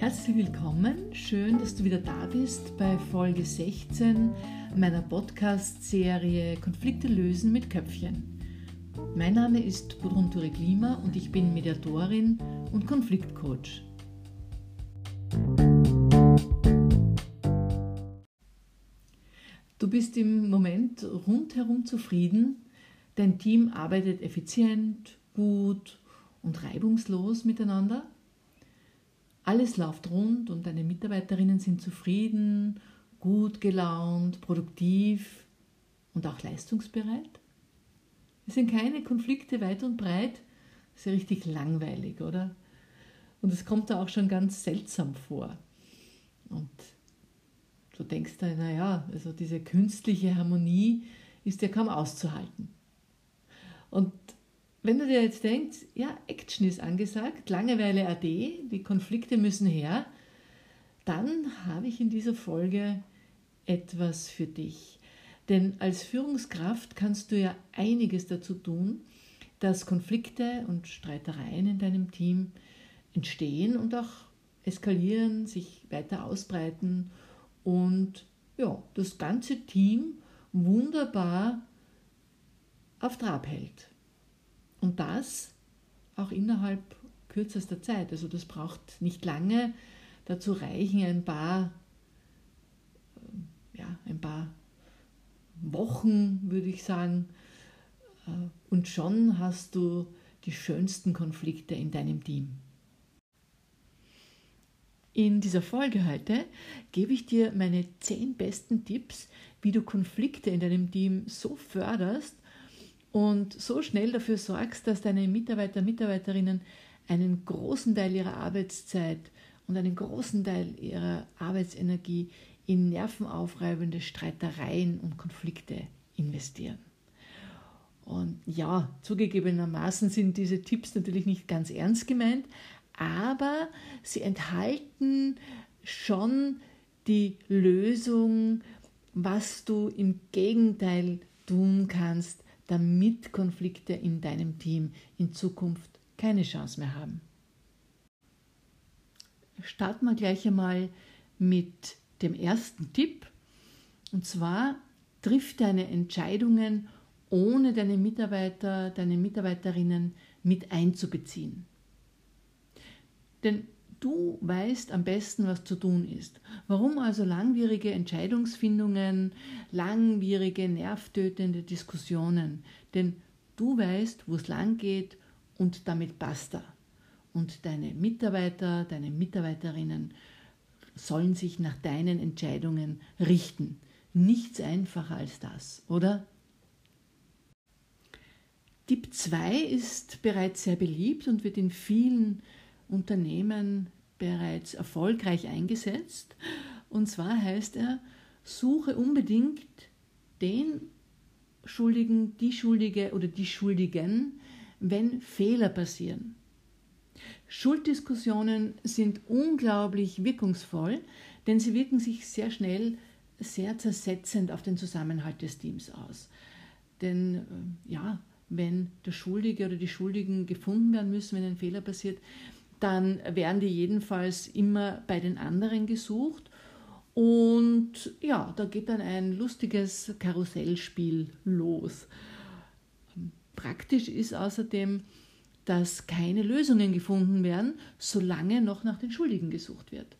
Herzlich willkommen, schön, dass du wieder da bist bei Folge 16 meiner Podcast-Serie Konflikte lösen mit Köpfchen. Mein Name ist Gudrun Ture Klima und ich bin Mediatorin und Konfliktcoach. Du bist im Moment rundherum zufrieden, dein Team arbeitet effizient, gut und reibungslos miteinander alles läuft rund und deine Mitarbeiterinnen sind zufrieden, gut gelaunt, produktiv und auch leistungsbereit. Es sind keine Konflikte weit und breit. Das ist ja richtig langweilig, oder? Und es kommt da auch schon ganz seltsam vor. Und du denkst da, naja, also diese künstliche Harmonie ist ja kaum auszuhalten. Und wenn du dir jetzt denkst, ja, Action ist angesagt, Langeweile AD, die Konflikte müssen her, dann habe ich in dieser Folge etwas für dich. Denn als Führungskraft kannst du ja einiges dazu tun, dass Konflikte und Streitereien in deinem Team entstehen und auch eskalieren, sich weiter ausbreiten und ja, das ganze Team wunderbar auf Trab hält. Und das auch innerhalb kürzester Zeit. Also das braucht nicht lange. Dazu reichen ein paar, ja, ein paar Wochen, würde ich sagen. Und schon hast du die schönsten Konflikte in deinem Team. In dieser Folge heute gebe ich dir meine zehn besten Tipps, wie du Konflikte in deinem Team so förderst, und so schnell dafür sorgst, dass deine Mitarbeiter, Mitarbeiterinnen einen großen Teil ihrer Arbeitszeit und einen großen Teil ihrer Arbeitsenergie in nervenaufreibende Streitereien und Konflikte investieren. Und ja, zugegebenermaßen sind diese Tipps natürlich nicht ganz ernst gemeint, aber sie enthalten schon die Lösung, was du im Gegenteil tun kannst, damit Konflikte in deinem Team in Zukunft keine Chance mehr haben. Starten wir gleich einmal mit dem ersten Tipp. Und zwar triff deine Entscheidungen, ohne deine Mitarbeiter, deine Mitarbeiterinnen mit einzubeziehen. Denn Du weißt am besten, was zu tun ist. Warum also langwierige Entscheidungsfindungen, langwierige, nervtötende Diskussionen? Denn du weißt, wo es lang geht und damit basta. Und deine Mitarbeiter, deine Mitarbeiterinnen sollen sich nach deinen Entscheidungen richten. Nichts einfacher als das, oder? Tipp 2 ist bereits sehr beliebt und wird in vielen Unternehmen bereits erfolgreich eingesetzt. Und zwar heißt er, suche unbedingt den Schuldigen, die Schuldige oder die Schuldigen, wenn Fehler passieren. Schuldiskussionen sind unglaublich wirkungsvoll, denn sie wirken sich sehr schnell sehr zersetzend auf den Zusammenhalt des Teams aus. Denn äh, ja, wenn der Schuldige oder die Schuldigen gefunden werden müssen, wenn ein Fehler passiert, dann werden die jedenfalls immer bei den anderen gesucht. Und ja, da geht dann ein lustiges Karussellspiel los. Praktisch ist außerdem, dass keine Lösungen gefunden werden, solange noch nach den Schuldigen gesucht wird.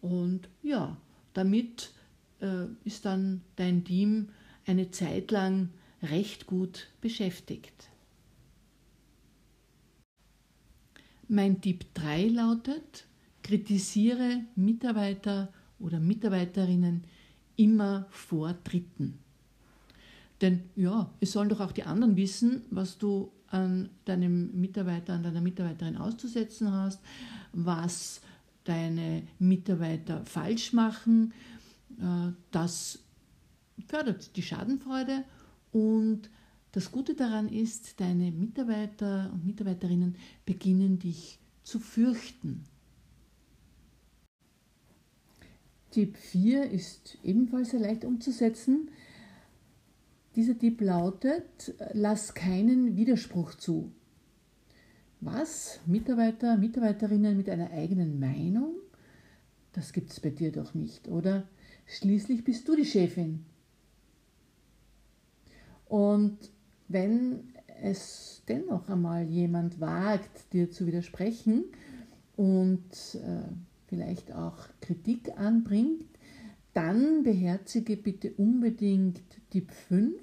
Und ja, damit äh, ist dann dein Team eine Zeit lang recht gut beschäftigt. Mein Tipp 3 lautet, kritisiere Mitarbeiter oder Mitarbeiterinnen immer vor Dritten. Denn ja, es sollen doch auch die anderen wissen, was du an deinem Mitarbeiter, an deiner Mitarbeiterin auszusetzen hast, was deine Mitarbeiter falsch machen. Äh, das fördert die Schadenfreude und das Gute daran ist, deine Mitarbeiter und Mitarbeiterinnen beginnen dich zu fürchten. Tipp 4 ist ebenfalls sehr leicht umzusetzen. Dieser Tipp lautet, lass keinen Widerspruch zu. Was? Mitarbeiter, Mitarbeiterinnen mit einer eigenen Meinung das gibt es bei dir doch nicht, oder? Schließlich bist du die Chefin. Und wenn es dennoch einmal jemand wagt, dir zu widersprechen und äh, vielleicht auch Kritik anbringt, dann beherzige bitte unbedingt Tipp 5,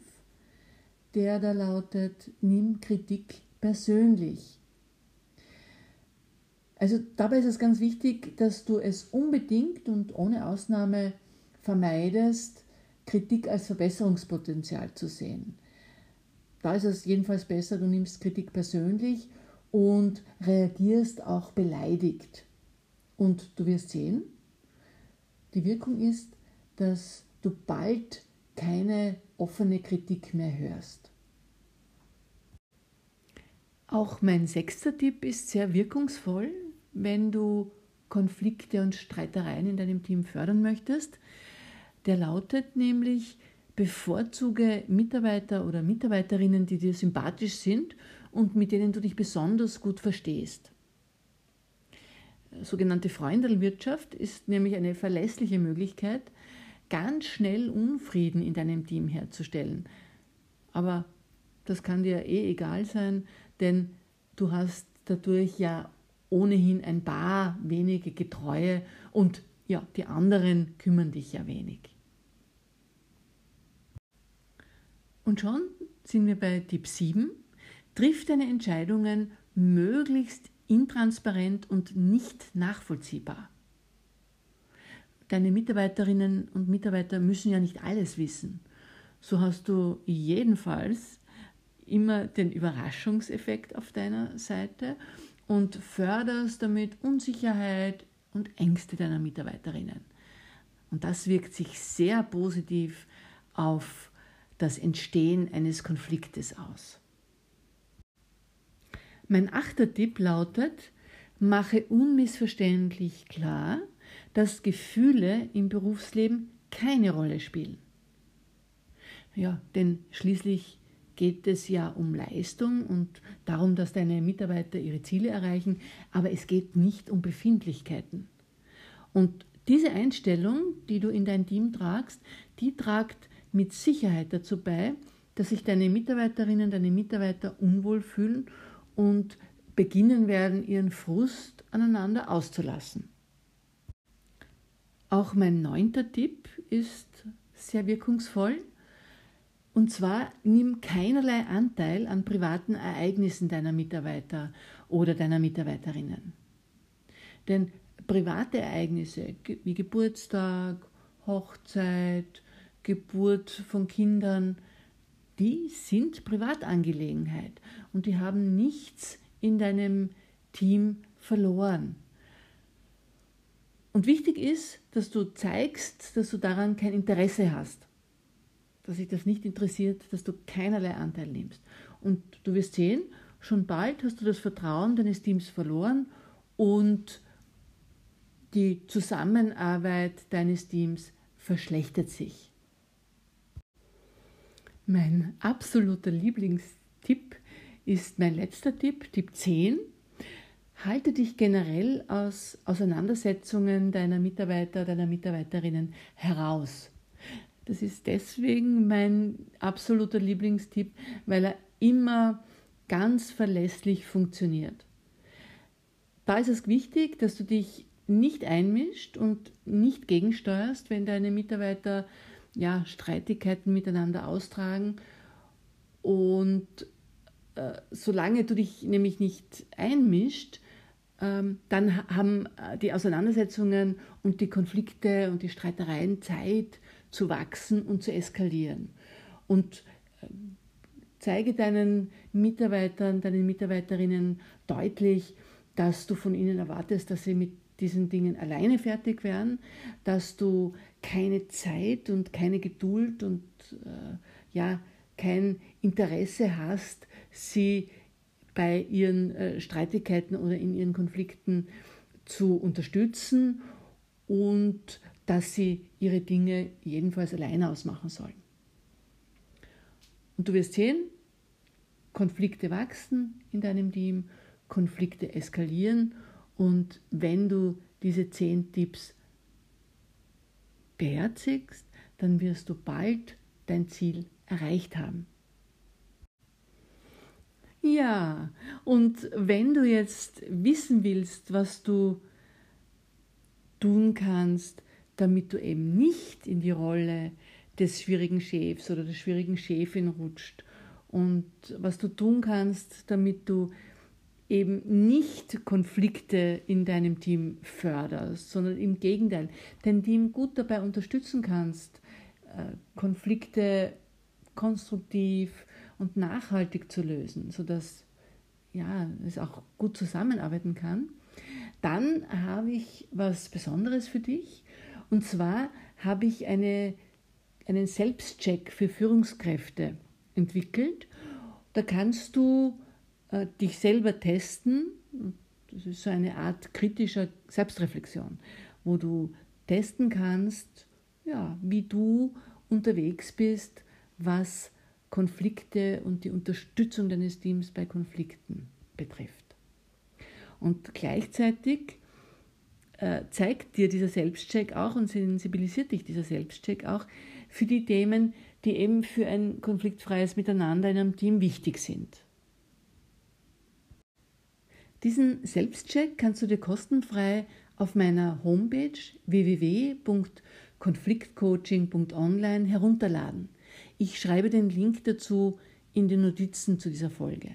der da lautet, nimm Kritik persönlich. Also dabei ist es ganz wichtig, dass du es unbedingt und ohne Ausnahme vermeidest, Kritik als Verbesserungspotenzial zu sehen. Da ist es jedenfalls besser, du nimmst Kritik persönlich und reagierst auch beleidigt. Und du wirst sehen, die Wirkung ist, dass du bald keine offene Kritik mehr hörst. Auch mein sechster Tipp ist sehr wirkungsvoll, wenn du Konflikte und Streitereien in deinem Team fördern möchtest. Der lautet nämlich, bevorzuge Mitarbeiter oder Mitarbeiterinnen, die dir sympathisch sind und mit denen du dich besonders gut verstehst. Sogenannte Freundelwirtschaft ist nämlich eine verlässliche Möglichkeit, ganz schnell Unfrieden in deinem Team herzustellen. Aber das kann dir eh egal sein, denn du hast dadurch ja ohnehin ein paar wenige Getreue und ja, die anderen kümmern dich ja wenig. Und schon sind wir bei Tipp 7. Triff deine Entscheidungen möglichst intransparent und nicht nachvollziehbar. Deine Mitarbeiterinnen und Mitarbeiter müssen ja nicht alles wissen. So hast du jedenfalls immer den Überraschungseffekt auf deiner Seite und förderst damit Unsicherheit und Ängste deiner Mitarbeiterinnen. Und das wirkt sich sehr positiv auf das Entstehen eines Konfliktes aus. Mein achter Tipp lautet, mache unmissverständlich klar, dass Gefühle im Berufsleben keine Rolle spielen. Ja, denn schließlich geht es ja um Leistung und darum, dass deine Mitarbeiter ihre Ziele erreichen, aber es geht nicht um Befindlichkeiten. Und diese Einstellung, die du in dein Team tragst, die tragt mit Sicherheit dazu bei, dass sich deine Mitarbeiterinnen, deine Mitarbeiter unwohl fühlen und beginnen werden, ihren Frust aneinander auszulassen. Auch mein neunter Tipp ist sehr wirkungsvoll. Und zwar nimm keinerlei Anteil an privaten Ereignissen deiner Mitarbeiter oder deiner Mitarbeiterinnen. Denn private Ereignisse wie Geburtstag, Hochzeit, Geburt von Kindern, die sind Privatangelegenheit und die haben nichts in deinem Team verloren. Und wichtig ist, dass du zeigst, dass du daran kein Interesse hast, dass sich das nicht interessiert, dass du keinerlei Anteil nimmst. Und du wirst sehen, schon bald hast du das Vertrauen deines Teams verloren und die Zusammenarbeit deines Teams verschlechtert sich. Mein absoluter Lieblingstipp ist mein letzter Tipp, Tipp 10. Halte dich generell aus Auseinandersetzungen deiner Mitarbeiter, deiner Mitarbeiterinnen heraus. Das ist deswegen mein absoluter Lieblingstipp, weil er immer ganz verlässlich funktioniert. Da ist es wichtig, dass du dich nicht einmischt und nicht gegensteuerst, wenn deine Mitarbeiter ja, Streitigkeiten miteinander austragen. Und äh, solange du dich nämlich nicht einmischt, ähm, dann haben äh, die Auseinandersetzungen und die Konflikte und die Streitereien Zeit zu wachsen und zu eskalieren. Und äh, zeige deinen Mitarbeitern, deinen Mitarbeiterinnen deutlich, dass du von ihnen erwartest, dass sie mit diesen Dingen alleine fertig werden, dass du keine Zeit und keine Geduld und äh, ja, kein Interesse hast, sie bei ihren äh, Streitigkeiten oder in ihren Konflikten zu unterstützen und dass sie ihre Dinge jedenfalls alleine ausmachen sollen. Und du wirst sehen, Konflikte wachsen in deinem Team, Konflikte eskalieren und wenn du diese zehn Tipps beherzigst, dann wirst du bald dein Ziel erreicht haben. Ja, und wenn du jetzt wissen willst, was du tun kannst, damit du eben nicht in die Rolle des schwierigen Chefs oder der schwierigen Chefin rutscht und was du tun kannst, damit du eben nicht Konflikte in deinem Team förderst, sondern im Gegenteil, dein Team gut dabei unterstützen kannst, äh, Konflikte konstruktiv und nachhaltig zu lösen, sodass ja, es auch gut zusammenarbeiten kann, dann habe ich was Besonderes für dich. Und zwar habe ich eine, einen Selbstcheck für Führungskräfte entwickelt. Da kannst du äh, dich selber testen. Das ist so eine Art kritischer Selbstreflexion, wo du testen kannst, ja, wie du unterwegs bist, was Konflikte und die Unterstützung deines Teams bei Konflikten betrifft. Und gleichzeitig äh, zeigt dir dieser Selbstcheck auch und sensibilisiert dich dieser Selbstcheck auch für die Themen, die eben für ein konfliktfreies Miteinander in einem Team wichtig sind. Diesen Selbstcheck kannst du dir kostenfrei auf meiner Homepage www.konfliktcoaching.online herunterladen. Ich schreibe den Link dazu in den Notizen zu dieser Folge.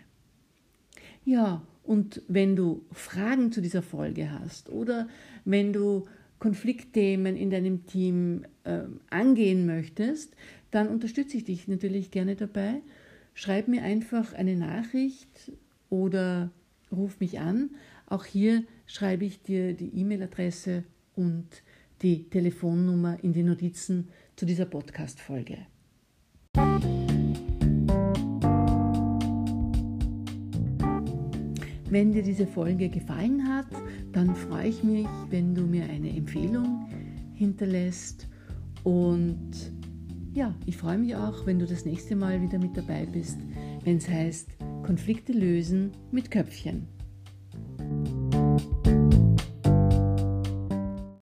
Ja, und wenn du Fragen zu dieser Folge hast oder wenn du Konfliktthemen in deinem Team äh, angehen möchtest, dann unterstütze ich dich natürlich gerne dabei. Schreib mir einfach eine Nachricht oder ruf mich an. Auch hier schreibe ich dir die E-Mail-Adresse und die Telefonnummer in die Notizen zu dieser Podcast-Folge. Wenn dir diese Folge gefallen hat, dann freue ich mich, wenn du mir eine Empfehlung hinterlässt. Und ja, ich freue mich auch, wenn du das nächste Mal wieder mit dabei bist, wenn es heißt Konflikte lösen mit Köpfchen.